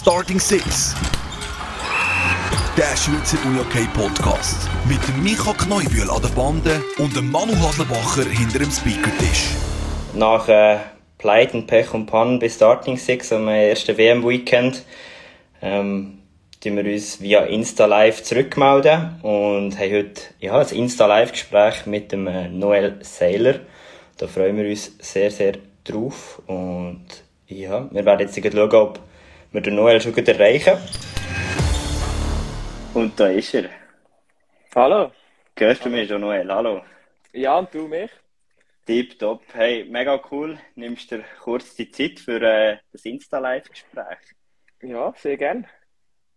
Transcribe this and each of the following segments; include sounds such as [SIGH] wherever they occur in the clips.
Starting Six. Der Schweizer UJK Podcast. Mit dem Micha Kneubühl an der Bande und dem Manu Haslebacher hinter dem Speakertisch. Nach äh, Pleiten, Pech und Pannen bis Starting Six am ersten WM-Weekend ähm, wir uns via Insta Live zurückmelden und haben heute ja, ein Insta Live Gespräch mit dem äh, Noel Saylor. Da freuen wir uns sehr, sehr drauf und ja, wir werden jetzt schauen, ob wir den Noel schon gut erreichen. Und da ist er. Hallo. Hörst du mich schon, Noel? Hallo. Ja, und du mich? Tipptopp. Hey, mega cool. Nimmst du kurz die Zeit für äh, das Insta-Live-Gespräch? Ja, sehr gern.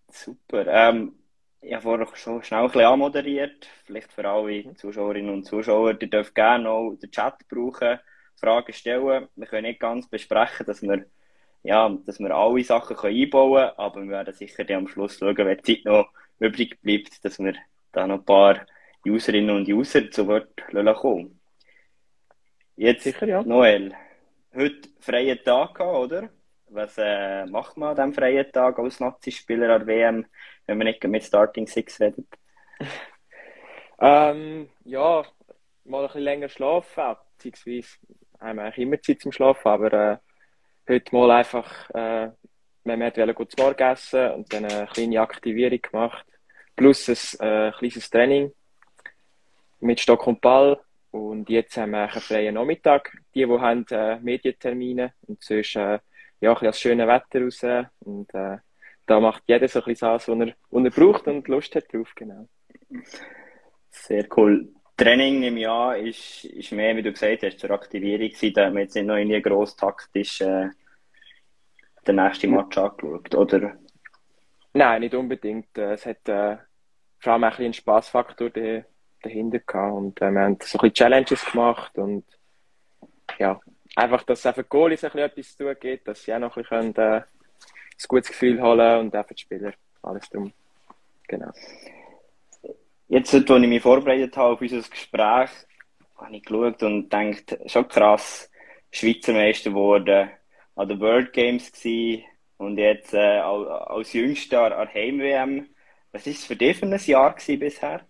Super. Ähm, ich habe vorher schon schnell ein bisschen anmoderiert. Vielleicht für alle Zuschauerinnen und Zuschauer, die dürfen gerne auch den Chat brauchen, Fragen stellen. Wir können nicht ganz besprechen, dass wir ja, dass wir alle Sachen können einbauen können, aber wir werden sicher am Schluss schauen, wenn die Zeit noch übrig bleibt, dass wir da noch ein paar Userinnen und User zu Wort kommen Jetzt, sicher, ja. Noel, heute freien Tag gehabt, oder? Was äh, macht man an diesem freien Tag als Nazi-Spieler an der WM, wenn man nicht mit Starting Six redet? [LAUGHS] ähm, ja, mal ein bisschen länger schlafen, beziehungsweise haben wir eigentlich immer Zeit zum Schlafen, aber äh, heute mal einfach, äh, wir wollten gut zu Morgen essen und dann eine kleine Aktivierung gemacht. Plus ein äh, kleines Training mit Stock und Ball. Und jetzt haben wir einen freien Nachmittag. Die, die haben äh, Medientermine und sonst äh, ja, ein bisschen das schöne Wetter raus. Und äh, da macht jeder so ein bisschen das, was er, was er braucht und Lust hat drauf. Genau. Sehr cool. Training im Jahr ist, ist mehr, wie du gesagt hast, zur Aktivierung gewesen. Da haben wir jetzt nicht noch irgendwie gross taktisch äh, den nächsten Match angeschaut, oder? Nein, nicht unbedingt. Äh, es hat äh, vor allem ein bisschen einen Spaßfaktor dahinter gehabt und äh, wir haben so ein bisschen Challenges gemacht und ja, einfach, dass einfach Goalies ein bisschen etwas zu tun gibt, dass sie auch noch ein bisschen können, äh, ein gutes Gefühl holen und auch für die Spieler alles drum. Genau. Jetzt, als ich mich vorbereitet habe auf unser Gespräch, habe ich geschaut und gedacht, schon krass, Schweizer Meister geworden, an den World Games gewesen und jetzt äh, als Jüngster an Heim-WM. Was war es für dich für ein Jahr bisher?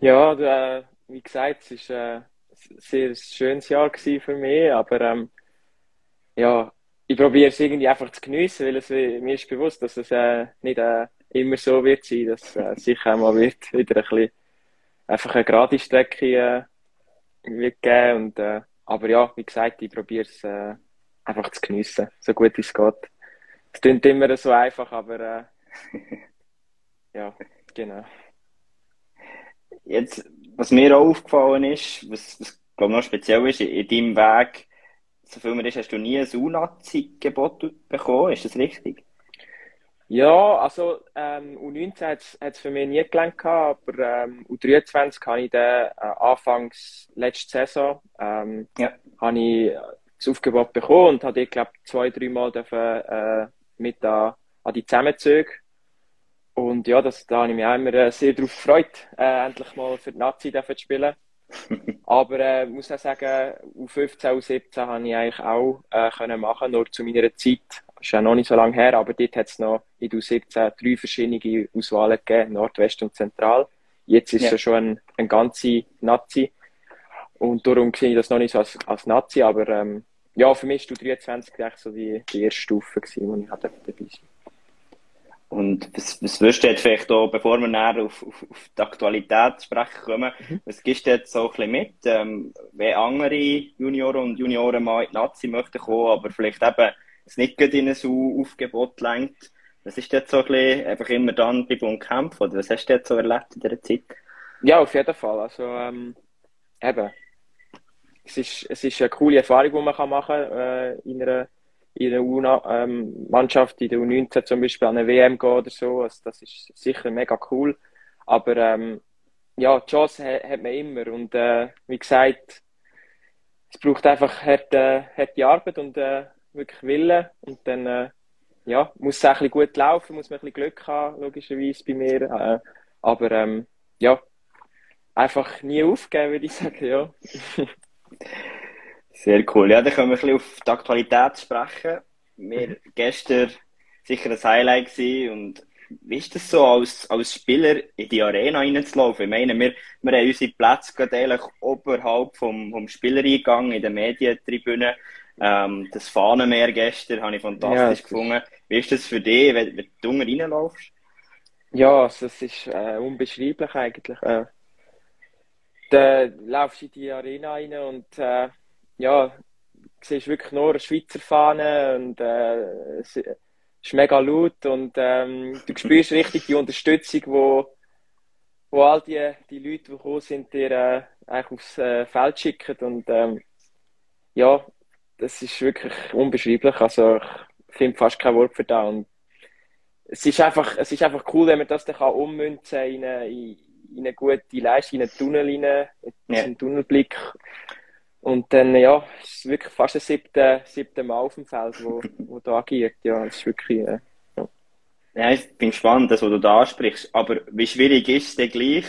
Ja, da, wie gesagt, es war äh, ein sehr schönes Jahr für mich, aber ähm, ja, ich probiere es irgendwie einfach zu geniessen, weil es, mir ist bewusst, dass es äh, nicht äh, immer so wird sein, dass äh, sicher einmal wird wieder ein bisschen einfach eine gerade Strecke äh, wird geben und äh, aber ja, wie gesagt, ich probiere es äh, einfach zu geniessen, so gut es geht. Es klingt immer so einfach, aber äh, [LAUGHS] ja, genau. Jetzt, was mir auch aufgefallen ist, was, was glaube noch speziell ist, in deinem Weg, so viel mir ist, hast du nie ein U-Nazi-Gebot bekommen, ist das richtig? Ja, also ähm, U19 hat es für mich nie gelangt, aber ähm, U23 habe ich dann äh, anfangs letzte Saison ähm, ja. habe ich das Aufgebot bekommen und habe, ich glaube, zwei, drei Mal dürfen, äh, mit an, an die Zusammenzüge. Und ja, das, da habe ich mich auch immer äh, sehr darauf gefreut, äh, endlich mal für die Nazi zu spielen. [LAUGHS] Aber äh, muss auch sagen, U15, U17 habe ich eigentlich auch äh, können machen, nur zu meiner Zeit ist ja noch nicht so lange her, aber dort hat es noch in der U17 drei verschiedene Auswahlen gegeben, Nordwest und Zentral. Jetzt ist ja. es schon ein, ein ganzer Nazi. Und darum sehe ich das noch nicht so als, als Nazi, aber ähm, ja, für mich war du 23 eigentlich so die, die erste Stufe, gewesen, wo ich halt dabei sein und was, was wirst du jetzt vielleicht auch, bevor wir näher auf, auf, auf die Aktualität sprechen kommen, mhm. was gibst du jetzt so ein bisschen mit, ähm, wenn andere Junioren und Junioren mal in die Nazi möchten kommen, aber vielleicht eben es nicht in ein Aufgebot lenkt. Was ist jetzt so ein bisschen einfach immer dann bei und kämpfen? Oder was hast du jetzt so erlebt in dieser Zeit? Ja, auf jeden Fall. Also, ähm, eben. Es ist, es ist eine coole Erfahrung, die man machen kann, äh, in einer, in einer ähm, Mannschaft, in der U19 zum Beispiel an eine WM gehen oder so. Also, das ist sicher mega cool. Aber, ähm, ja, die Chance hat, hat man immer. Und, äh, wie gesagt, es braucht einfach harte, harte Arbeit und, äh, wirklich Willen und dann äh, ja, muss es auch ein bisschen gut laufen, muss man ein bisschen Glück haben, logischerweise bei mir. Äh, aber ähm, ja, einfach nie aufgeben, würde ich [LAUGHS] sagen, ja. Sehr cool. Ja, dann können wir ein bisschen auf die Aktualität sprechen. Wir mhm. gestern sicher ein Highlight gewesen. Und wie ist das so, als, als Spieler in die Arena reinzulaufen? Ich meine, wir, wir haben unsere Plätze gerade eigentlich oberhalb vom, vom Spielereingang in der Medientribüne. Ähm, das Fahnenmeer gestern habe ich fantastisch ja, gefunden. Wie ist das für dich, wenn, wenn du reinlaufst? Ja, also es ist äh, unbeschreiblich eigentlich. Äh, da laufst du in die Arena rein und äh, ja, siehst wirklich nur eine Schweizer Fahne und äh, es ist mega laut und ähm, du [LAUGHS] spürst richtig die Unterstützung, wo, wo all die, die Leute, die gekommen sind, dir äh, eigentlich aufs äh, Feld schicken und ähm, ja, das ist wirklich unbeschreiblich. Also ich finde fast kein Wort für das und es ist einfach, es ist einfach cool, wenn man das dann kann ummünzen in eine, in eine gute Leistung, in einen Tunnel rein, in einen Tunnelblick. Und dann, ja, es ist wirklich fast das siebte, siebte Mal auf dem Feld, wo, wo da agiert. Ja, es ist wirklich, äh, ja. ja. ich bin gespannt, das, was du da ansprichst. Aber wie schwierig ist es denn gleich,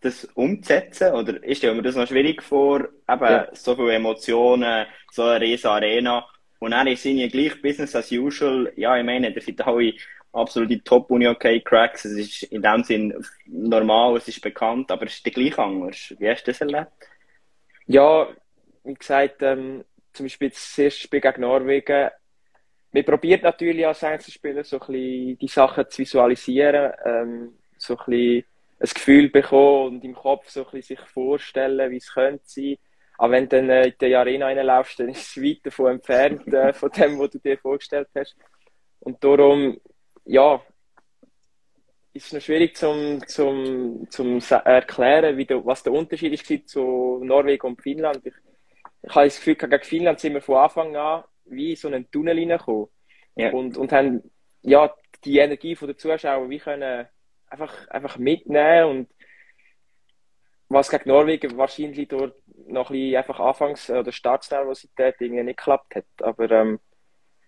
das umzusetzen? Oder ist dir das noch schwierig vor, eben ja. so viele Emotionen, so eine riesen Arena? Und dann ist es gleich Business as usual. Ja, ich meine, da sind alle absolute Top-Uni-OK-Cracks. Es ist in dem Sinn normal, es ist bekannt, aber es ist gleich anders. Wie hast du das erlebt? Ja, wie gesagt, ähm, zum Beispiel das erste Spiel gegen Norwegen. Man probiert natürlich als Einzelspieler so ein bisschen die Sachen zu visualisieren, ähm, so ein bisschen ein Gefühl bekommen und im Kopf so ein bisschen sich vorstellen, wie es könnte sein. Aber wenn du dann äh, in die Arena reinlaufst, dann ist es weit davon entfernt, äh, [LAUGHS] von dem, was du dir vorgestellt hast. Und darum ja, ist noch schwierig zum, zum, zum erklären, wie der, was der Unterschied ist zu Norwegen und Finnland. Ich, ich habe das Gefühl, gegen Finnland sind wir von Anfang an wie so einen Tunnel reingekommen. Ja. Und, und haben ja, die Energie der Zuschauer wie können einfach, einfach mitnehmen und was gegen Norwegen wahrscheinlich dort noch ein bisschen einfach Anfangs- oder Startsnervosität irgendwie nicht geklappt hat. Aber ähm,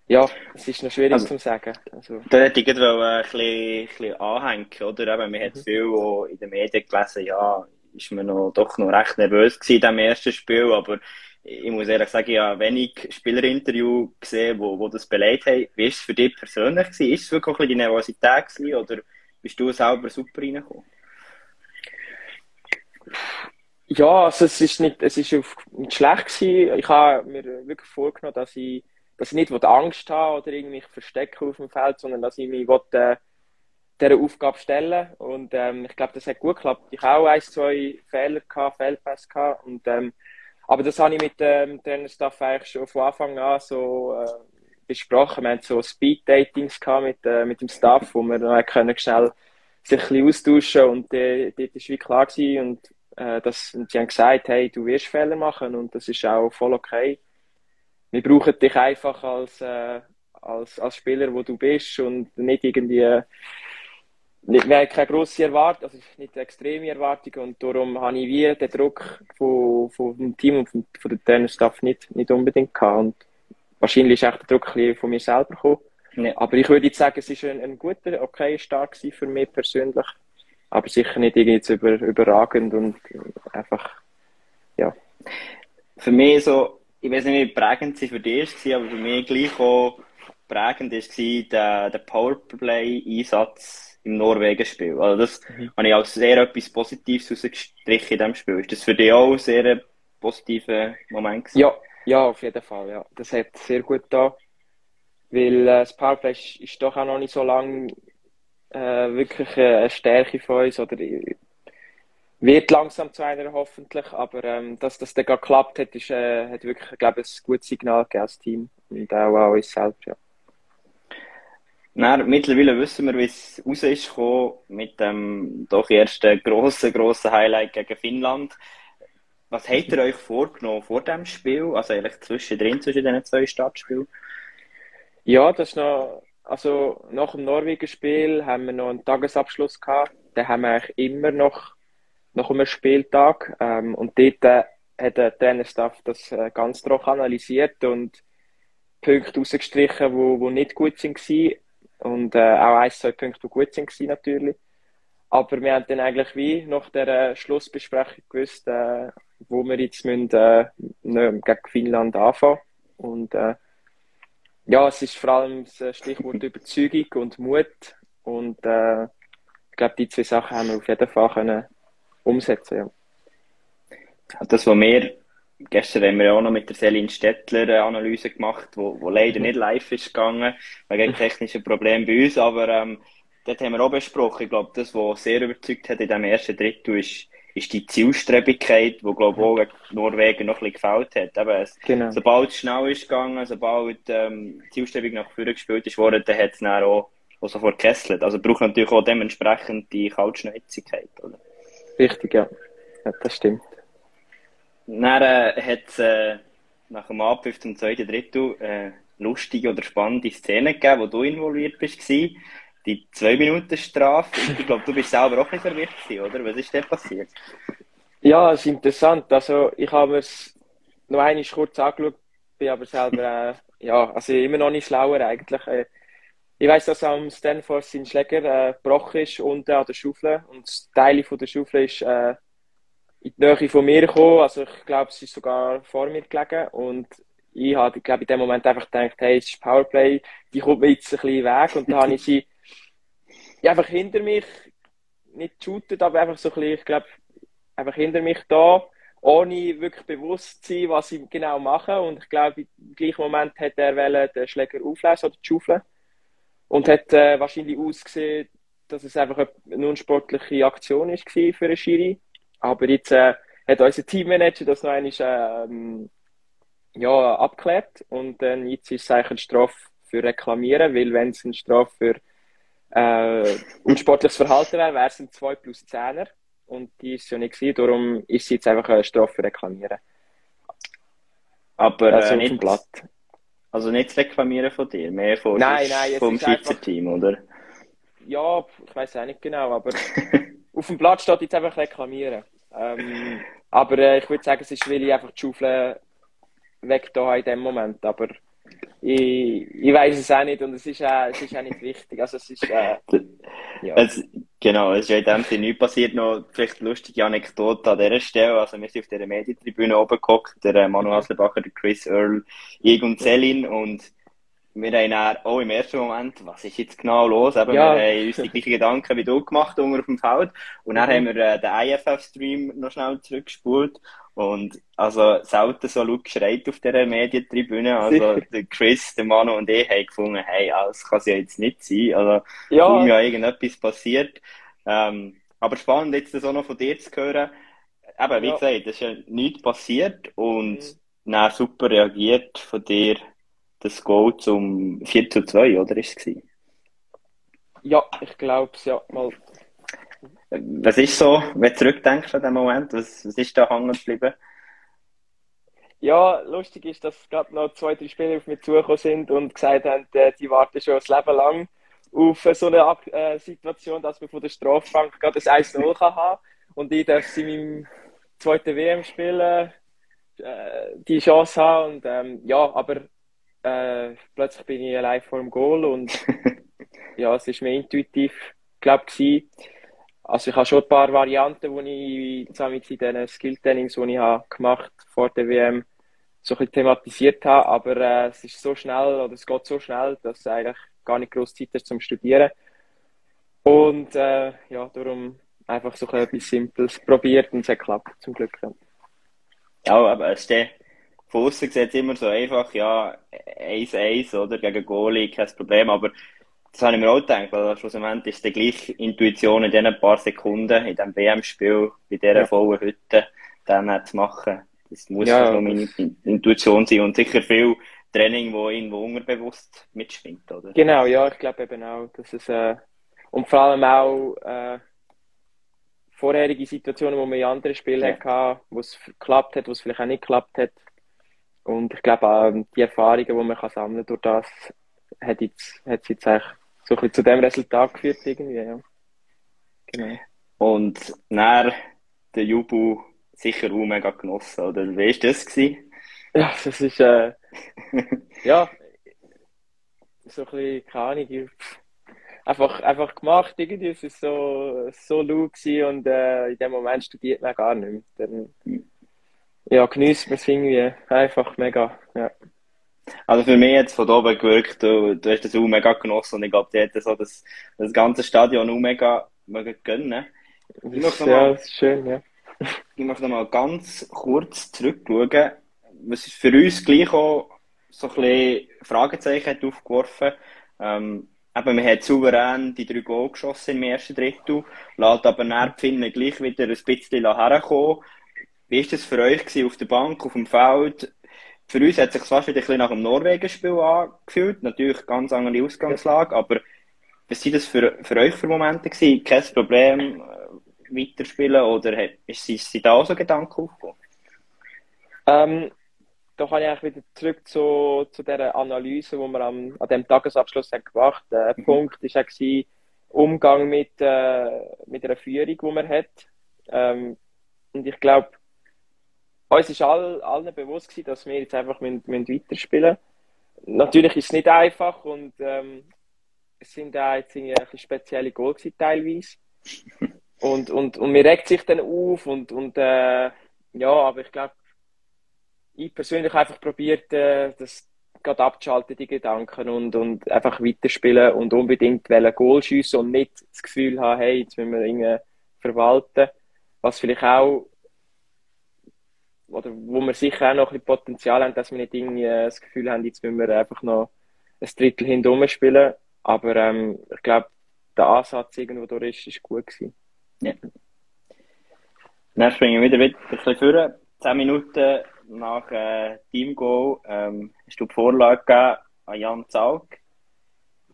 ja, es ist noch schwierig also, zu sagen. Also. Da hätte ich gerade ein bisschen, ein bisschen anhängen, oder? Eben, man hat mhm. viel in den Medien gelesen, ja, ist man noch, doch noch recht nervös gewesen in diesem ersten Spiel, aber ich muss ehrlich sagen, ich habe wenig Spielerinterview gesehen, wo, wo das beleidigt haben. Wie war es für dich persönlich? Gewesen? Ist es wirklich die Nervosität gewesen, oder bist du selber super reingekommen? Ja, also es ist nicht, es ist nicht schlecht gewesen. Ich habe mir wirklich vorgenommen, dass ich dass ich nicht Angst habe oder irgendwie verstecke auf dem Feld, sondern dass ich mich will, äh, dieser Aufgabe stellen Und ähm, ich glaube, das hat gut geklappt. Ich habe auch ein, zwei Fehler gehabt, Fehlpässe gehabt. Und, ähm, aber das habe ich mit dem ähm, Trainerstaff eigentlich schon von Anfang an so äh, besprochen. Wir haben so Speed-Datings mit, äh, mit dem Staff, wo wir dann können schnell sich ein bisschen austauschen und äh, dort war wie klar gewesen und, äh, dass, und die haben gesagt, hey, du wirst Fehler machen und das ist auch voll okay wir brauchen dich einfach als, äh, als, als Spieler, wo du bist und nicht irgendwie, nicht, wir haben keine grosse Erwartung, also nicht extreme Erwartungen und darum habe ich wie den Druck von, von dem Team und von, von der Trainerstaff nicht, nicht unbedingt gehabt und wahrscheinlich ist auch der Druck ein von mir selber gekommen. Ja. Aber ich würde jetzt sagen, es ist ein, ein guter, okay Start für mich persönlich, aber sicher nicht irgendwie über, überragend und einfach, ja. Für mich so, ich weiß nicht, wie prägend sie für dich war, aber für mich gleich auch prägend war der, der Powerplay-Einsatz im Norwegen-Spiel. Also das mhm. habe ich als sehr etwas Positives rausgestrichen in diesem Spiel. Ist das für dich auch ein sehr positiver Moment gewesen? Ja, ja, auf jeden Fall. Ja. Das hat sehr gut da, weil äh, das Powerplay ist, ist, doch auch noch nicht so lange äh, wirklich eine Stärke von uns oder wird langsam zu einer hoffentlich, aber ähm, dass das dann geklappt hat, ist, äh, hat wirklich, glaube ein gutes Signal gegeben als Team und auch an uns selbst, ja. Na, mittlerweile wissen wir, wie es raus ist gekommen, mit dem doch ersten grossen, grossen Highlight gegen Finnland. Was habt ihr euch vorgenommen vor dem Spiel? Also eigentlich zwischendrin, zwischen den zwei Startspielen? Ja, das ist noch, also nach dem Norwegen-Spiel haben wir noch einen Tagesabschluss gehabt. Den haben wir eigentlich immer noch nach einem Spieltag. Ähm, und dort äh, hat der Trainerstaff das äh, ganz trocken analysiert und Punkte rausgestrichen, wo, wo nicht gut sind und äh, auch ein, zwei Punkte, die gut sind natürlich. Aber wir haben dann eigentlich wie nach der äh, Schlussbesprechung gewusst, äh, wo wir jetzt müssen, äh, gegen Finnland anfangen. Und äh, ja, es ist vor allem das Stichwort [LAUGHS] Überzeugung und Mut. Und äh, ich glaube, die zwei Sachen haben wir auf jeden Fall können umsetzen. Ja. Das, was wir gestern haben wir ja auch noch mit der Selin Stettler eine Analyse gemacht, wo, wo leider nicht live ist gegangen, wegen [LAUGHS] technischen Problemen bei uns, aber ähm, dort haben wir auch besprochen. Ich glaube, das, was sehr überzeugt hat in dem ersten Drittel, ist, ist die Zielstrebigkeit, die, glaube ich, auch Norwegen noch ein bisschen gefällt hat. Eben, genau. Sobald es schnell ist gegangen, sobald ähm, Zielstrebig nach vorne gespielt ist worden, dann hat es dann auch, auch sofort gekesselt. Also braucht natürlich auch dementsprechend die Kaltschnäuzigkeit, oder? Richtig, ja. ja das stimmt. Dann äh, hat es äh, nach dem Abpfiff zum zweiten Drittel äh, lustige oder spannende Szenen gegeben, wo du involviert bist. Die zwei Minuten Strafe. [LAUGHS] Ich glaube, du bist selber auch nicht verwirrt gewesen, oder? Was ist denn passiert? Ja, es ist interessant. Also ich habe es noch einmal kurz angeschaut, bin aber selber äh, ja, also immer noch nicht schlauer eigentlich. Äh, ich weiß, dass am Stanford sein Schläger äh, gebrochen ist unten an der Schaufel und Teile von der Schaufel ist äh, in die Nähe von mir gekommen. Also ich glaube, es ist sogar vor mir gelegen. Und ich habe, glaube in dem Moment einfach gedacht, hey, es ist Powerplay, die kommt mir jetzt ein bisschen weg. Und dann habe ich sie einfach hinter mich, nicht geshootet, aber einfach so ein bisschen, ich glaube, einfach hinter mich da, ohne wirklich bewusst zu sein, was ich genau mache. Und ich glaube, im gleichen Moment hat er den Schläger auflesen oder die Schaufel. Und hat äh, wahrscheinlich ausgesehen, dass es einfach eine unsportliche Aktion ist für einen Schiri. Aber jetzt äh, hat unser Teammanager das noch einmal ähm, ja, abgeklärt und dann jetzt ist es eigentlich eine Strafe für Reklamieren, weil wenn es eine Strafe für äh, unsportliches Verhalten wäre, wäre es ein 2 plus 10er und die ist ja nicht gewesen, darum ist es jetzt einfach eine Strafe Reklamieren. Aber also äh, nicht, Blatt. Also nicht das Reklamieren von dir, mehr von, nein, nein, vom Schweizer Team, oder? Ja, ich weiß auch nicht genau, aber [LAUGHS] auf dem Blatt steht jetzt einfach Reklamieren. Ähm, aber äh, ich würde sagen, es ist, weil ich einfach die Schaufel weg da in dem Moment. Aber ich, ich weiß es auch nicht und es ist, äh, es ist auch nicht wichtig. Also es ist, äh, ja. Es, genau, es ist ja in dem Sinne nichts passiert. Noch vielleicht eine lustige Anekdote an dieser Stelle. Also wir sind auf dieser Medientribüne oben geguckt, der äh, Manu Haslebacher, der Chris Earl, ich und Selin und wir haben auch im ersten Moment, was ist jetzt genau los? Eben, ja. Wir haben uns die gleichen Gedanken wie du gemacht unter auf dem Feld. Und dann mhm. haben wir äh, den IFF-Stream noch schnell zurückgespult. Und also selten so laut geschreit auf dieser Medientribüne. Also der Chris, der Manu und ich haben gefunden, hey, das kann es ja jetzt nicht sein. Also ja. kaum ja irgendetwas passiert. Ähm, aber spannend jetzt das auch noch von dir zu hören. Eben, wie ja. gesagt, es ist ja nichts passiert und mhm. dann super reagiert von dir das Goal zum 4 zu 2, oder ist es gewesen? Ja, ich glaube es, ja. Mal. Was ist so, wenn du zurückdenkst an den Moment, was, was ist da hängen geblieben? Ja, lustig ist, dass gerade noch zwei, drei Spieler auf mich zugekommen sind und gesagt haben, äh, die warten schon das Leben lang auf so eine äh, Situation, dass man von der Strafbank gerade ein 1-0 haben kann und ich darf sie in meinem zweiten WM spielen, äh, die Chance haben und ähm, ja, aber äh, plötzlich bin ich allein vor dem Goal und [LAUGHS] ja, es ist mir intuitiv, glaube ich, also ich habe schon ein paar Varianten, die ich zusammen mit diesen Skill-Trainings, die ich habe vor der WM, so ein bisschen thematisiert habe, aber äh, es ist so schnell, oder es geht so schnell, dass es eigentlich gar nicht groß Zeit ist zum Studieren. Und äh, ja, darum einfach so etwas Simples probiert und es hat geklappt, zum Glück. Ja, aber es steht von außen sieht immer so einfach, ja, 1-1 oder gegen Goalie, kein Problem, aber das habe ich mir auch gedacht, weil schlussendlich ist die gleiche Intuition in diesen paar Sekunden, in diesem WM-Spiel, bei dieser ja. vollen Hütte, dann zu machen. Das muss ja, so meine Intuition sein und sicher viel Training, wo irgendwo unterbewusst mitschwingt, oder? Genau, ja, ich glaube eben auch, dass es, äh, und vor allem auch, äh, vorherige Situationen, wo man in anderen Spielen ja. hatte, wo es geklappt hat, wo es vielleicht auch nicht geklappt hat, und ich glaube auch die Erfahrungen, die man kann sammeln durch das, hat jetzt, hat jetzt eigentlich so ein bisschen zu dem Resultat geführt irgendwie, ja. Genau. Und nach der Jubu sicher auch mega genossen, oder? Wie war das? Gewesen? Ja, das ist, äh, [LAUGHS] ja, so ein bisschen, keine Ahnung, einfach, einfach gemacht irgendwie, es war so, so laut und äh, in dem Moment studiert man gar nicht mehr. Dann, ja, genießt man es irgendwie einfach mega. Ja. Also für mich jetzt von oben gewirkt, du, du hast das auch mega genossen und ich glaube, die hätten so das, das ganze Stadion auch mega, mega gönnen. Ich möchte ja, mal, ist schön, ja. [LAUGHS] Ich möchte noch mal ganz kurz zurückschauen, was für uns gleich auch so ein bisschen Fragezeichen hat aufgeworfen. Ähm, eben, man hat souverän die drei Goal geschossen im ersten Drittel, lässt aber nach Finnen gleich wieder ein bisschen herkommen. Wie war das für euch gewesen, auf der Bank, auf dem Feld? Für uns hat es sich fast wieder ein bisschen nach dem Norwegen-Spiel angefühlt. Natürlich ganz andere Ausgangslage, aber was sind das für, für euch für Momente gewesen? Kein Problem, äh, weiterspielen oder ist, sind da auch so Gedanken aufgekommen? Ähm, da kann ich eigentlich wieder zurück zu, zu dieser Analyse, die wir am, an dem Tagesabschluss haben gemacht haben. Der mhm. Punkt war auch Umgang mit, äh, mit einer Führung, die man hat. Ähm, und ich glaube, uns ist all, allen bewusst gewesen, dass wir jetzt einfach müssen, müssen weiterspielen müssen. Natürlich ist es nicht einfach und ähm, es sind auch jetzt irgendwie spezielle Goal gewesen, teilweise. [LAUGHS] Und, und, und mir regt sich dann auf und, und äh, ja, aber ich glaube, ich persönlich einfach probiert, äh, das gerade abzuschalten, die Gedanken und, und einfach weiterspielen und unbedingt wollen Goal schiessen und nicht das Gefühl haben, hey, jetzt müssen wir irgendwie verwalten. Was vielleicht auch, oder wo wir sicher auch noch ein bisschen Potenzial haben, dass wir nicht irgendwie das Gefühl haben, jetzt müssen wir einfach noch ein Drittel hinten spielen. Aber ähm, ich glaube, der Ansatz irgendwo durch ist, ist gut gewesen. Ja. Dann springen wir wieder ein bisschen vor. Zehn Minuten nach äh, Team-Goal ähm, hast du die Vorlage gegeben an Jan Zaug.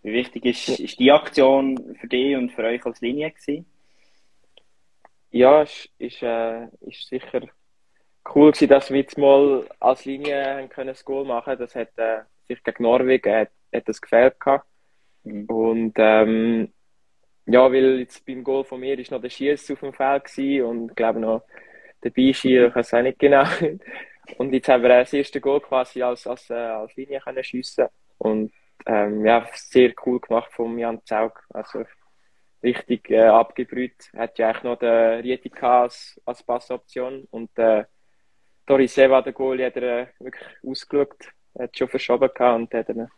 Wie wichtig ist, ist die Aktion für dich und für euch als Linie gewesen? Ja, es ist, äh, ist sicher cool gewesen, dass wir jetzt mal als Linie haben können das Goal machen Das hat äh, sich gegen Norwegen hat, hat das gefällt gehabt. Mhm. Und ähm, ja, weil jetzt beim Goal von mir ist noch der Schieß auf dem Feld gewesen und ich glaube noch der Beischieber, ich weiß auch nicht genau. [LAUGHS] Und jetzt haben wir das erste Goal quasi als, als, äh, als Linie können schiessen und ähm, ja, sehr cool gemacht von Jan Zaug. Also richtig äh, abgebrüht. Hat ja eigentlich noch den Rietika als, als Passoption und äh, Doris Seva, der Goal, hat er äh, wirklich ausgeschaut. Hat schon verschoben gehabt und hat er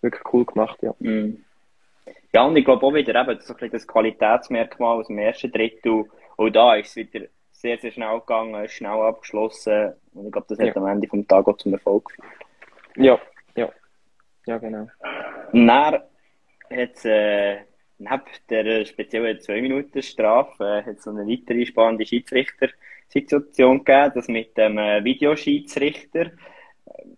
wirklich cool gemacht, ja. Mm. Ja, und ich glaube auch wieder eben so ein bisschen das Qualitätsmerkmal aus dem ersten Drittel. Auch da ist es wieder sehr, sehr schnell gegangen, schnell abgeschlossen. Und ich glaube, das hat ja. am Ende vom Tag auch zum Erfolg geführt. Ja, ja. Ja, genau. Und dann hat es äh, neben der speziellen 2-Minuten-Strafe äh, hat so eine weitere spannende Schiedsrichter-Situation gegeben, das mit dem äh, Videoschiedsrichter.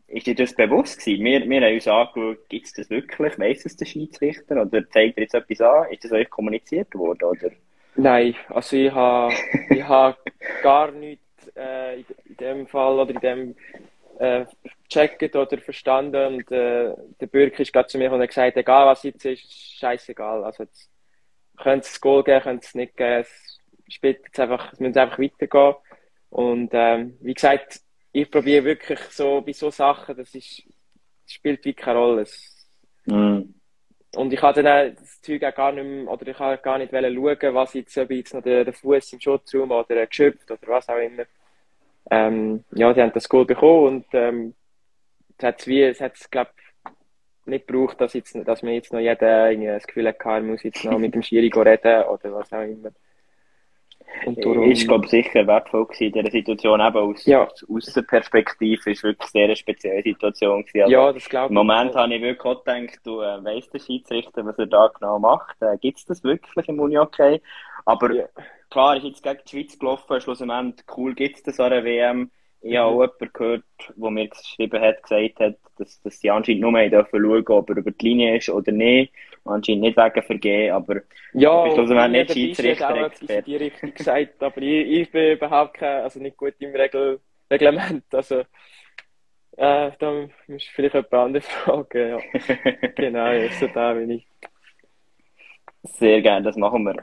Ist dir das bewusst gewesen? Wir, wir haben uns angeschaut, gibt es das wirklich? Weiss es der Schiedsrichter? Oder zeigt er jetzt etwas an? Ist das euch kommuniziert worden? Oder? Nein, also ich habe ha gar nichts äh, in, dem Fall oder in dem äh, gecheckt oder verstanden und äh, der Bürger ist gerade zu mir und hat gesagt, egal was jetzt ist, scheißegal. Also jetzt könnte es Goal geben, könnte es nicht geben, spielt jetzt einfach, es müssen einfach weitergehen und ähm, wie gesagt, ich probiere wirklich so bei so Sachen, das ist das spielt wie keine Rolle. Mm. Und ich habe dann auch das Zeug auch gar nicht mehr, oder ich habe gar nicht schauen, was jetzt, ob jetzt noch der, der Fuß im Schutzraum oder geschöpft oder was auch immer. Ähm, ja, die haben das Goal bekommen und ähm, es hat wie, es hat glaube nicht gebraucht, dass, jetzt, dass man jetzt noch jeder das Gefühl hat, er muss jetzt noch mit dem Schiri reden oder was auch immer. Und darum, ist, glaube sicher wertvoll gewesen in dieser Situation, eben aus, ja. aus der Perspektive, ist wirklich eine sehr spezielle Situation gewesen. Also ja, das glaube ich. Im Moment habe ich wirklich auch gedacht, du äh, weißt der Schiedsrichter, was er da genau macht. Äh, Gibt es das wirklich im Uni-Okay? Aber ja. klar, ist jetzt gegen die Schweiz gelaufen, schlussendlich cool gibt es das an der WM. Ich habe auch jemanden gehört, der mir geschrieben hat, gesagt hat, dass, dass sie anscheinend nur mehr schauen dürfen, ob er über die Linie ist oder nicht. Anscheinend nicht wegen Vergehen, aber ja, ich glaube, nicht Schiedsrichter in die Richtung gesagt, aber ich, ich bin überhaupt kein, also nicht gut im Regel, Reglement, also äh, da musst du vielleicht jemand anderes [LAUGHS] fragen, ja. [LAUGHS] genau, ja, so da bin ich. Sehr gerne, das machen wir.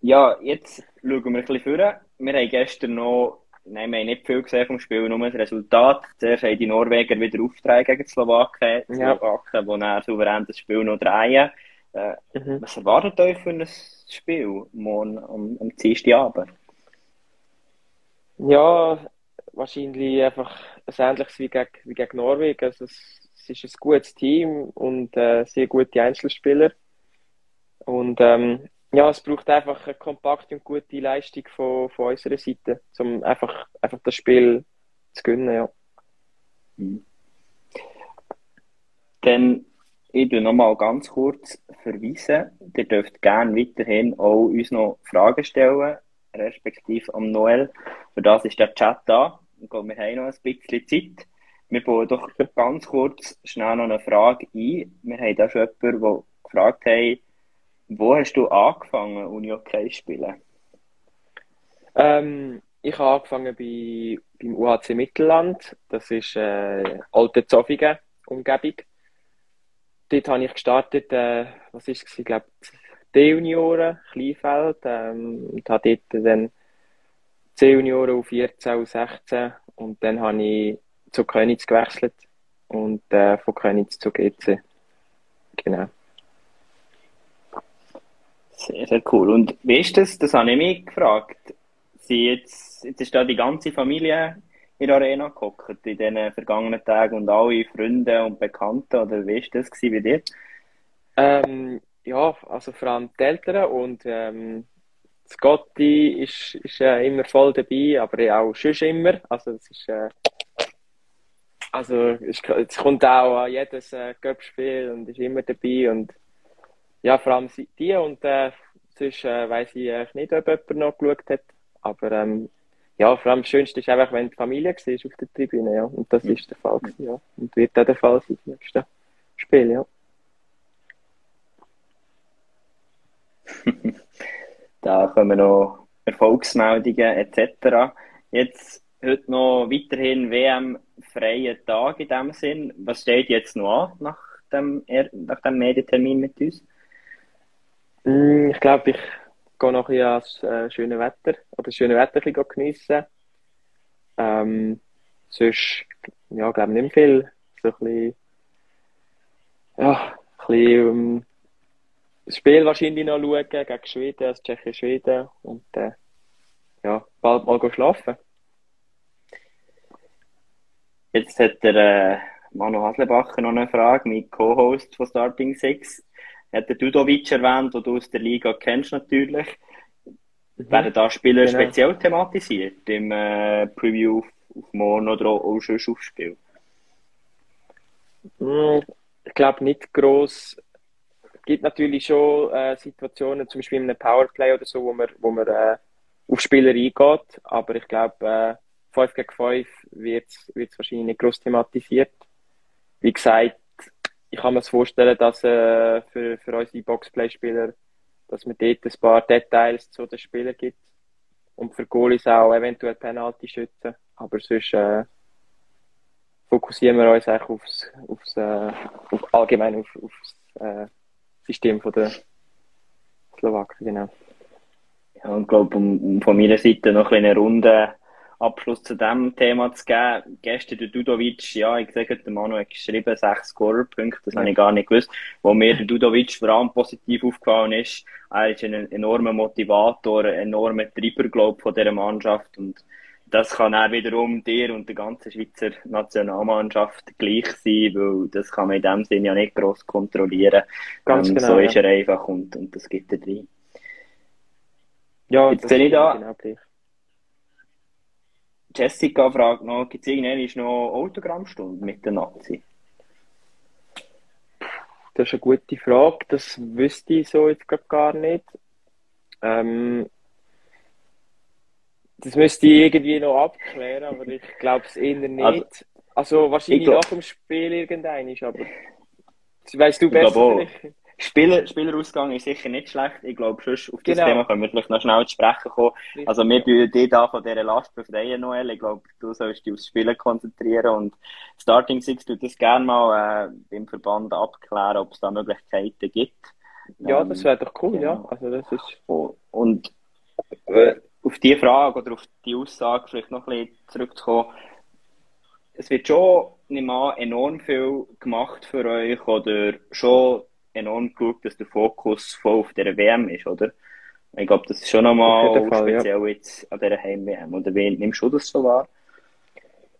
Ja, jetzt schauen wir ein bisschen vor. Wir haben gestern noch Nein, wir haben nicht viel gesehen vom Spiel, nur das Resultat. Zuerst haben die Norweger wieder Auftrag gegen die Slowakei, die ja. Slowaken, die dann souverän das Spiel noch drehen. Äh, mhm. Was erwartet euch für ein Spiel morgen am, am Dienstagabend? Ja, wahrscheinlich einfach ein ähnliches wie gegen, wie gegen Norwegen. Also es es ist ein gutes Team und äh, sehr gute Einzelspieler. Und ähm, ja, es braucht einfach eine kompakte und gute Leistung von, von unserer Seite, um einfach, einfach das Spiel zu gewinnen. Ja. Mhm. Dann ich noch nochmal ganz kurz verweisen. Ihr dürft gerne weiterhin auch uns noch Fragen stellen, respektive am Noel. Für das ist der Chat da. Wir haben noch ein bisschen Zeit. Wir bauen doch [LAUGHS] ganz kurz schnell noch eine Frage ein. Wir haben da schon jemanden, der gefragt hat, wo hast du angefangen, Uni-Hockey zu spielen? Ähm, ich habe angefangen bei, beim UHC Mittelland. Das ist äh, alte Zofingen Umgebung dort habe ich gestartet, äh, was ist es, ich glaube, D-Junioren, Kleinfeld, ähm, und habe dort dann C-Junioren auf 14, auf 16 und dann habe ich zu Königs gewechselt und äh, von Königs zu GC. Genau. Sehr, sehr cool. Und wie ist das? Das habe ich mich gefragt. Sie jetzt, jetzt ist da die ganze Familie in der Arena gehockt in den vergangenen Tagen und alle Freunde und Bekannte? Oder wie war das bei dir? Ähm, ja, also vor allem die Eltern und ähm, Scotty ist, ist äh, immer voll dabei, aber auch schon immer. Also es ist äh, also es, kommt auch an jedes äh, Cup-Spiel und ist immer dabei und ja, vor allem die und äh, sonst äh, weiss ich äh, nicht, ob jemand noch geschaut hat, aber ähm, ja, vor allem das Schönste ist einfach, wenn die Familie war auf der Tribüne, ja. Und das ist der Fall gewesen, ja. Und wird auch der Fall sein im nächsten Spiel, ja. [LAUGHS] da kommen noch Erfolgsmeldungen etc. Jetzt heute noch weiterhin WM-freien Tag in dem Sinn. Was steht jetzt noch an nach dem, nach dem Medientermin mit uns? Mm, ich glaube, ich gehe noch ein bisschen das äh, schöne Wetter oder das schöne Wetter ein geniessen. Ähm, sonst, ja, glaube nicht mehr viel. So ein bisschen, ja, ein bisschen, um, das Spiel wahrscheinlich noch schauen gegen Schweden, das Tschechien-Schweden und äh, ja, bald mal schlafen. Jetzt hat der äh, Manu Haslebacher noch eine Frage, mein Co-Host von Starting Six hat der Dudovic erwähnt, den du aus der Liga kennst natürlich. Mhm. Werden da Spieler genau. speziell thematisiert im äh, Preview auf, auf morgen oder auch schon aufs Spiel? Hm, ich glaube nicht groß. Es gibt natürlich schon äh, Situationen, zum Beispiel in einem Powerplay oder so, wo man, wo man äh, auf Spieler eingeht, aber ich glaube, äh, 5 gegen 5 wird es wahrscheinlich nicht groß thematisiert. Wie gesagt, ich kann mir vorstellen, dass äh, für, für unsere Boxplay-Spieler, dass man dort ein paar Details zu den Spielern gibt. Und für Goalies auch eventuell Penalty schützen. Aber sonst äh, fokussieren wir uns eigentlich aufs, aufs äh, auf, allgemein auf, auf das äh, System von der Slowaken, genau. Ja, und ich glaube, um, von meiner Seite noch eine Runde Abschluss zu diesem Thema zu geben. Gestern der Dudovic, ja, ich sage, der Manu hat geschrieben, sechs Scorer-Punkte, das ja. habe ich gar nicht gewusst. Wo mir der Dudovic vor allem positiv aufgefallen ist, er ist ein enormer Motivator, ein enormer Treiber, glaube von dieser Mannschaft und das kann auch wiederum dir und der ganzen Schweizer Nationalmannschaft gleich sein, weil das kann man in dem Sinne ja nicht gross kontrollieren. Ganz ähm, genau. So ist er einfach und, und das gibt er drin. Ja, Jetzt sehe ich da, genau. Jessica fragt noch, gibt es irgendwann noch Autogrammstunden mit den Nazi? Das ist eine gute Frage, das wüsste ich so jetzt gar nicht. Ähm, das müsste ich irgendwie noch abklären, aber ich glaube es eher nicht. Also, also wahrscheinlich glaub, nach dem Spiel irgendein aber das weißt du besser. Spieler, Spielerausgang ist sicher nicht schlecht. Ich glaube, sonst auf das genau. Thema können wir vielleicht noch schnell zu sprechen kommen. Richtig, also, wir ja. dich da von dieser Last befreien, Noel. Ich glaube, du sollst dich aufs Spielen konzentrieren und Starting Six tut das gerne mal äh, beim Verband abklären, ob es da Möglichkeiten gibt. Ja, ähm, das wäre doch cool, ja. ja. Also, das ist... Und äh, auf die Frage oder auf die Aussage vielleicht noch ein bisschen zurückzukommen. Es wird schon, nicht mal enorm viel gemacht für euch oder schon enorm geschaut, dass der Fokus voll auf der WM ist, oder? Ich glaube, das ist schon nochmal speziell ja. jetzt an dieser Heim-WM. Oder wie nimmst du das so wahr?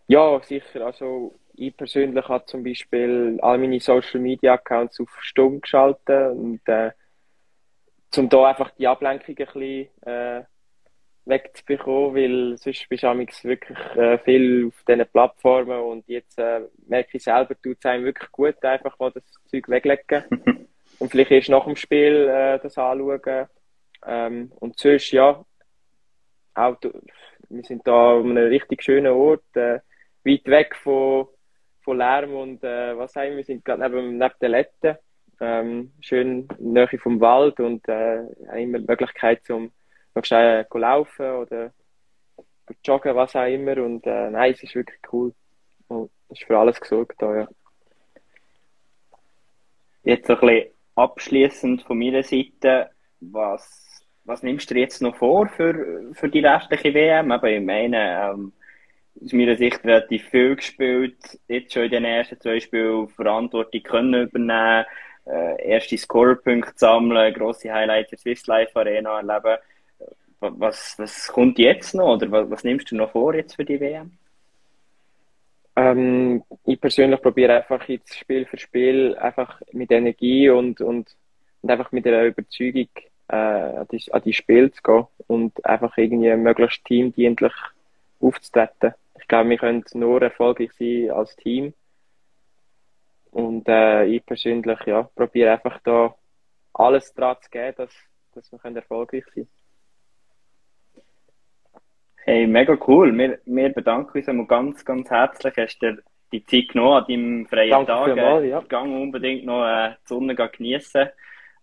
Ja, sicher. Also, ich persönlich habe zum Beispiel all meine Social Media Accounts auf Stumm geschaltet und äh, zum da einfach die Ablenkung ein bisschen äh, wegzubekommen, weil sonst bist du wirklich äh, viel auf diesen Plattformen und jetzt äh, merke ich selber, tut es einem wirklich gut, einfach mal das Zeug weglegen [LAUGHS] und vielleicht erst nach dem Spiel äh, das anschauen. Ähm, und sonst, ja, auch, wir sind da an einem richtig schönen Ort, äh, weit weg von, von Lärm und äh, was sagen wir, wir sind gerade neben, neben der Lette, ähm, schön Nähe vom Wald und äh, haben immer die Möglichkeit zum schnell äh, laufen oder joggen, was auch immer und äh, nein, es ist wirklich cool und es ist für alles gesorgt da, ja. Jetzt so ein bisschen abschließend von meiner Seite, was, was nimmst du dir jetzt noch vor für, für die restliche WM? Aber ich meine, ähm, aus meiner Sicht relativ viel gespielt, jetzt schon in den ersten zwei Spielen Verantwortung können übernehmen, äh, erste Scorepunkte sammeln, grosse Highlights der Swiss Life Arena erleben. Was, was kommt jetzt noch oder was, was nimmst du noch vor jetzt für die WM? Ähm, ich persönlich probiere einfach jetzt Spiel für Spiel einfach mit Energie und, und, und einfach mit der Überzeugung äh, an, die, an die Spiel zu gehen und einfach irgendwie möglichst teamdienlich aufzutreten. Ich glaube, wir können nur erfolgreich sein als Team. Und äh, ich persönlich ja, probiere einfach da alles dran zu geben, dass, dass wir erfolgreich sein können. Hey, mega cool. Wir, wir bedanken uns einmal ganz, ganz herzlich. Hast du die Zeit genommen an deinem freien Danke Tag? Mal, ja. Gang unbedingt noch äh, die Sonne geniessen.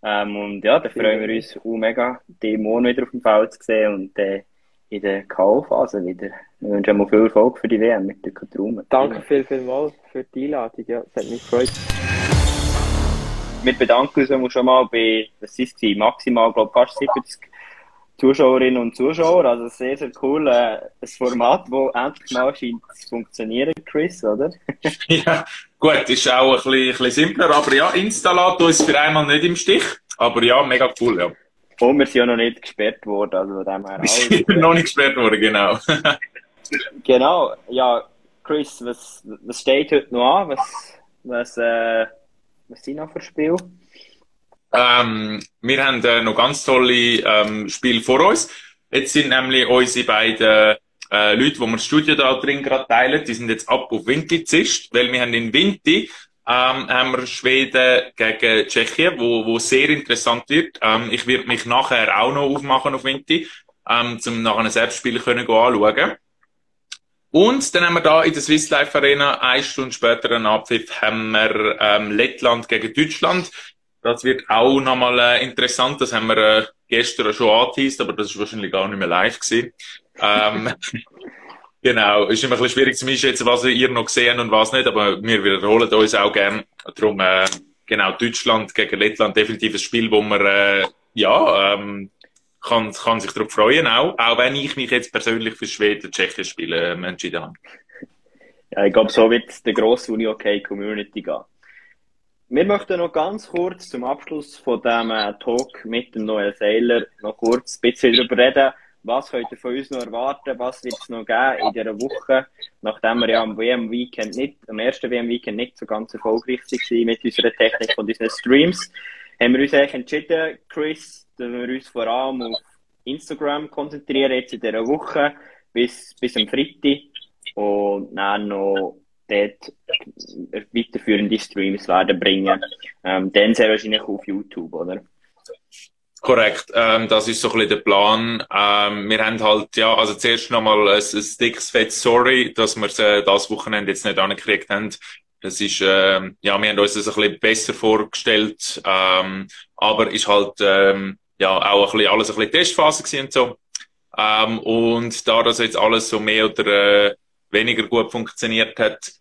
Ähm, und ja, da freuen wir uns auch mega, dich morgen wieder auf dem Feld zu sehen und äh, in der K.O.-Phase wieder. Wir wünschen mal viel Erfolg für die WM mit der Katraume. Danke viel, viel mal für die Einladung. Ja, es hat mich gefreut. Wir bedanken uns schon mal bei, was ist es, maximal, glaube ich, fast 70 Zuschauerinnen und Zuschauer. Also sehr, sehr cool. Äh, ein Format, das endlich mal scheint zu funktionieren, Chris, oder? [LAUGHS] ja, gut, ist auch ein bisschen, ein bisschen simpler. Aber ja, Installator uns für einmal nicht im Stich. Aber ja, mega cool, ja. Und wir sind ja noch nicht gesperrt worden, also von dem her. Wir sind noch nicht gesperrt worden, genau. [LAUGHS] [LAUGHS] genau, ja, Chris, was, was steht heute noch an? Was, was, äh, was sind noch für Spiele? Ähm, wir haben äh, noch ganz tolle ähm, Spiele vor uns. Jetzt sind nämlich unsere beiden äh, Leute, die wir das Studio da drin gerade teilen, die sind jetzt ab auf Vinti zischt, weil wir haben in Vinti ähm, haben wir Schweden gegen Tschechien, wo, wo sehr interessant wird. Ähm, ich werde mich nachher auch noch aufmachen auf Vinti, ähm, zum nachher ein Selbstspiel können anschauen. Und dann haben wir da in der Swiss Life Arena, eine Stunde später, einen Abpfiff, haben wir ähm, Lettland gegen Deutschland. Das wird auch nochmal äh, interessant. Das haben wir äh, gestern schon angeteased, aber das ist wahrscheinlich gar nicht mehr live gewesen. ähm, [LAUGHS] genau, ist immer ein bisschen schwierig zu einschätzen, was ihr noch gesehen und was nicht, aber wir wiederholen uns auch gern. Darum, äh, genau, Deutschland gegen Lettland definitiv ein Spiel, wo man, äh, ja, ähm, kann, kann sich darauf freuen, auch, auch wenn ich mich jetzt persönlich für Schweden-Tschechien-Spiel äh, entschieden habe. Ja, ich glaube, so wird der grosse Uni-OK-Community gehen. Wir möchten noch ganz kurz zum Abschluss von diesem äh, Talk mit dem Noel Seiler noch kurz ein bisschen darüber reden. Was könnt ihr von uns noch erwarten? Was wird es noch geben in dieser Woche? Nachdem wir ja am WM-Weekend nicht, am ersten WM-Weekend nicht so ganz erfolgreich waren mit unserer Technik und unseren Streams, haben wir uns eigentlich entschieden, Chris, dass wir uns vor allem auf Instagram konzentrieren, jetzt in dieser Woche, bis, bis am Freitag. Und dann noch dort weiterführende Streams werden bringen. Ähm, dann sehr wahrscheinlich auf YouTube, oder? Korrekt, ähm, das ist so ein bisschen der Plan. Ähm, wir haben halt, ja, also zuerst nochmal ein, ein dickes Fett Sorry, dass wir äh, das Wochenende jetzt nicht angekriegt haben. Das ist, ähm, ja, wir haben uns das ein bisschen besser vorgestellt, ähm, aber ist halt, ähm, ja, auch ein bisschen, alles ein bisschen Testphase gewesen und so. Ähm, und da das jetzt alles so mehr oder äh, weniger gut funktioniert hat,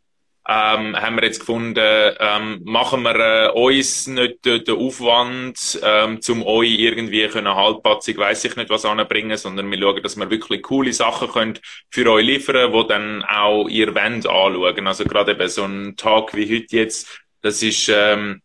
ähm, haben wir jetzt gefunden, ähm, machen wir äh, uns nicht den, den Aufwand, ähm, zum euch irgendwie können halbpatzig, weiß ich nicht was anbringen, sondern wir schauen, dass wir wirklich coole Sachen können für euch liefern, wo dann auch ihr wollt anschauen. Also gerade eben so ein Tag wie heute jetzt, das ist, ähm,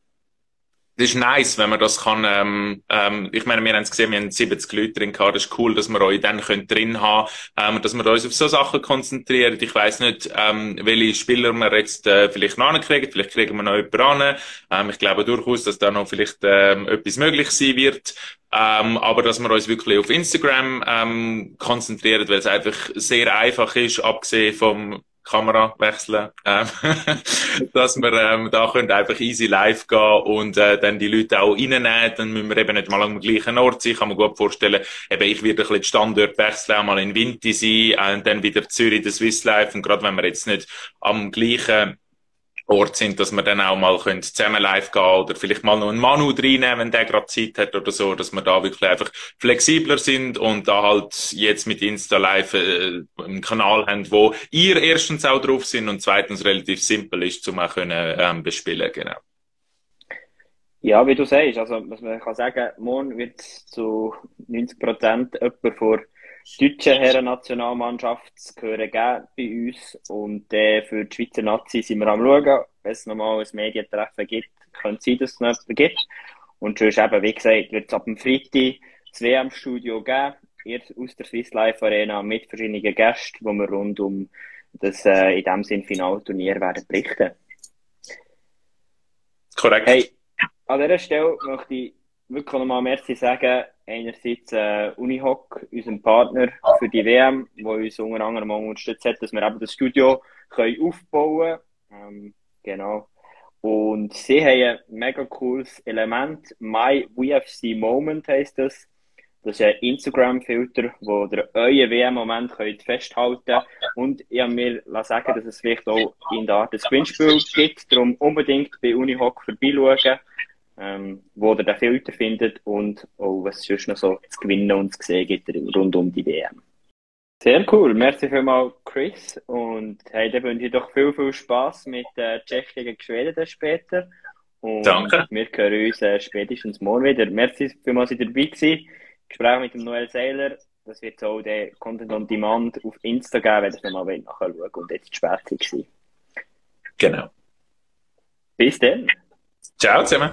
das ist nice, wenn man das kann, ähm, ähm, ich meine, wir haben es gesehen, wir haben 70 Leute drin gehabt, das ist cool, dass wir euch dann können drin haben, ähm, dass wir uns auf so Sachen konzentrieren. Ich weiss nicht, ähm, welche Spieler wir jetzt äh, vielleicht noch kriegen, vielleicht kriegen wir noch jemanden an. Ähm, ich glaube durchaus, dass da noch vielleicht ähm, etwas möglich sein wird. Ähm, aber dass wir uns wirklich auf Instagram ähm, konzentrieren, weil es einfach sehr einfach ist, abgesehen vom Kamera wechseln, ähm, [LAUGHS] dass wir ähm, da können einfach easy live gehen und äh, dann die Leute auch reinnehmen, dann müssen wir eben nicht mal am gleichen Ort sein, kann man gut vorstellen, eben ich werde ein bisschen den Standort wechseln, auch mal in Winti sein, äh, und dann wieder Zürich, der Swiss Life. Und gerade wenn wir jetzt nicht am gleichen Ort sind, dass wir dann auch mal können zusammen live gehen oder vielleicht mal noch einen Manu reinnehmen, wenn der gerade Zeit hat oder so, dass wir da wirklich einfach flexibler sind und da halt jetzt mit Insta Live äh, einen Kanal haben, wo ihr erstens auch drauf sind und zweitens relativ simpel ist, zum auch können ähm, bespielen, genau. Ja, wie du sagst, also was man kann sagen, morgen wird zu 90 Prozent jemand vor deutschen Herren-Nationalmannschaft geben bei uns. Und äh, für die Schweizer Nazi sind wir am schauen. Wenn es nochmal ein Medientreffen gibt, könnte es sein, dass es noch jemanden gibt. Und sonst eben, wie gesagt, wird es ab dem Freitag das WM-Studio geben. Erst aus der Swiss Life Arena mit verschiedenen Gästen, wo wir rund um das äh, in dem Sinn Finalturnier werden berichten. Korrekt. Hey, an dieser Stelle möchte ich wirklich nochmal Merci sagen. Einerseits äh, Unihoc, unserem Partner für die WM, der uns unter anderem unterstützt hat, dass wir eben das Studio können aufbauen können. Ähm, genau. Und sie haben ein mega cooles Element. My WFC Moment heisst das. Das ist ein Instagram-Filter, wo ihr euren WM-Moment festhalten könnt. Und ich habe mir sagen, dass es vielleicht auch in der Art des Gewinnspiel gibt. Darum unbedingt bei Unihoc vorbeischauen ähm, wo ihr den Filter findet und auch was es sonst noch so zu gewinnen und zu sehen gibt rund um die WM. Sehr cool, merci vielmals Chris und hey, dann wünsche ich doch viel, viel Spass mit äh, Tschechien gegen Schweden später. Und Danke. Wir hören uns äh, spätestens morgen wieder. Merci vielmals, dass ihr dabei gewesen. Gespräch mit dem Noel Seiler. Das wird so der Content on Demand auf Insta geben, wenn ihr nochmal nachschauen wollt und jetzt spät war. Genau. Bis dann. ciao insieme.